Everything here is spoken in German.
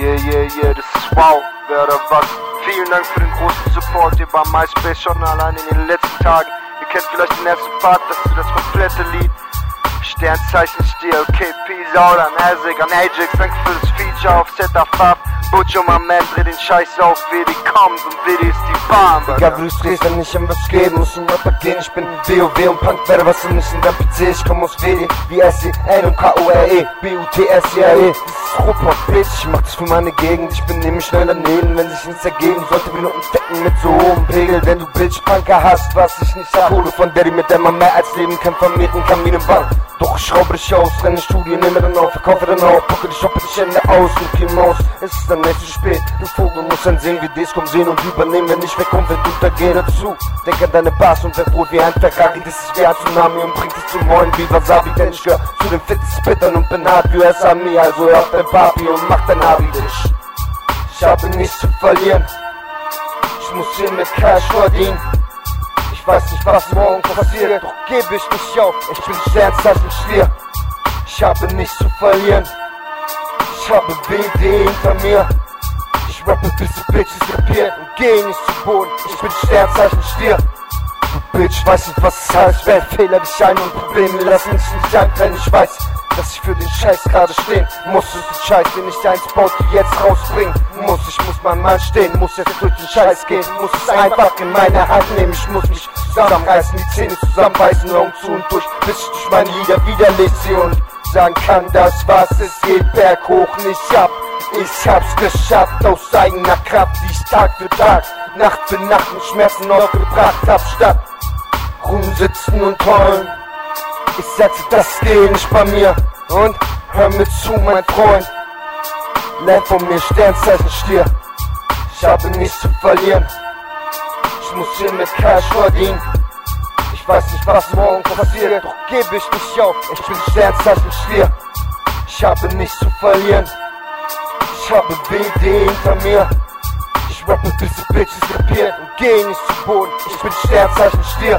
Yeah, yeah, yeah, das ist wow, wer oder was. Vielen Dank für den großen Support hier bei MySpace schon allein in den letzten Tagen. Ihr kennt vielleicht den ersten Part, das ist das komplette Lied. Sternzeichen Stier, okay, Peace out an an Ajax, danke für das Feature auf Zeta Fab. Butcher, mein Man, dreh den Scheiß auf, wie die kommt und wie die ist die Bahn. Egal wie du drehst, wenn ich um was geht, muss ein Rapper gehen. Ich bin WoW und Punk, werde was und nicht in der PC. Ich komm aus WD, wie S, E, N und K-O-R-E, B-U-T-S-I-R-E. Das ist Ruhrpott, Bitch, ich mach das für meine Gegend. Ich bin nämlich schnell daneben, wenn sich nichts ergeben sollte, wie nur ein Decken mit so hohem Pegel. Denn du Bitch, Punker hast, was ich nicht hab. Kohle von Daddy, mit der mehr als leben kann, vermieten kann wie ne Bank. Doch ich schraube dich aus, renne Studio, nehme dann auf, verkaufe dann auf, packe dich, shoppe dich Hände aus und geh Maus. Es ist dann nicht zu spät, du Vogel musst dann sehen, wie dies kommen sehen und übernehmen, wenn ich wegkomme, wenn du da geh dazu. Denk an deine Bars und werd rot wie ein Ferrari, das ist wie ein Tsunami und bringt dich zum Moin wie Wasabi, denn ich gehör zu den fitten Spittern und bin hart wie Asami, also hör auf dein Papi und mach dein Abi dich. Ich habe nichts zu verlieren, ich muss hier mit Cash verdienen. Ich weiß nicht, was morgen passiert, doch gebe ich nicht auf. Ich bin Sternzeichen Stier. Ich habe nichts zu verlieren. Ich habe WD hinter mir. Ich rappe bis die Bitches krepieren und geh nicht zu Boden. Ich bin Sternzeichen Stier. Du Bitch, weiß nicht, was es heißt. Wer Fehler dich ein und Probleme lassen mich nicht ein, wenn ich weiß, dass ich für den Scheiß gerade stehen muss. Und den Scheiß, den ich baut, jetzt rausbringen muss. Ich muss mein Mann stehen, muss jetzt durch den Scheiß gehen, muss es einfach in meine Hand nehmen. Ich muss mich zusammenreißen, die Zähne zusammenbeißen, Augen zu und durch, bis ich durch meine Lieder wieder lese und sagen kann, das was es geht berghoch nicht ab. Ich hab's geschafft aus eigener Kraft, die ich Tag für Tag, Nacht für Nacht mit Schmerzen aufgebracht hab, statt rumsitzen und heulen. Ich setze das geht nicht bei mir und hör mir zu, mein Freund. Lern von mir Sternzeichen Stier. Ich habe nichts zu verlieren. Ich muss hier mit Cash verdienen. Ich weiß nicht, was morgen passiert, doch gebe ich nicht auf. Ich bin Sternzeichen Stier. Ich habe nichts zu verlieren. Ich habe WD hinter mir. Ich rappe bis die Bitches krepieren und geh nicht zu Boden. Ich bin Sternzeichen Stier.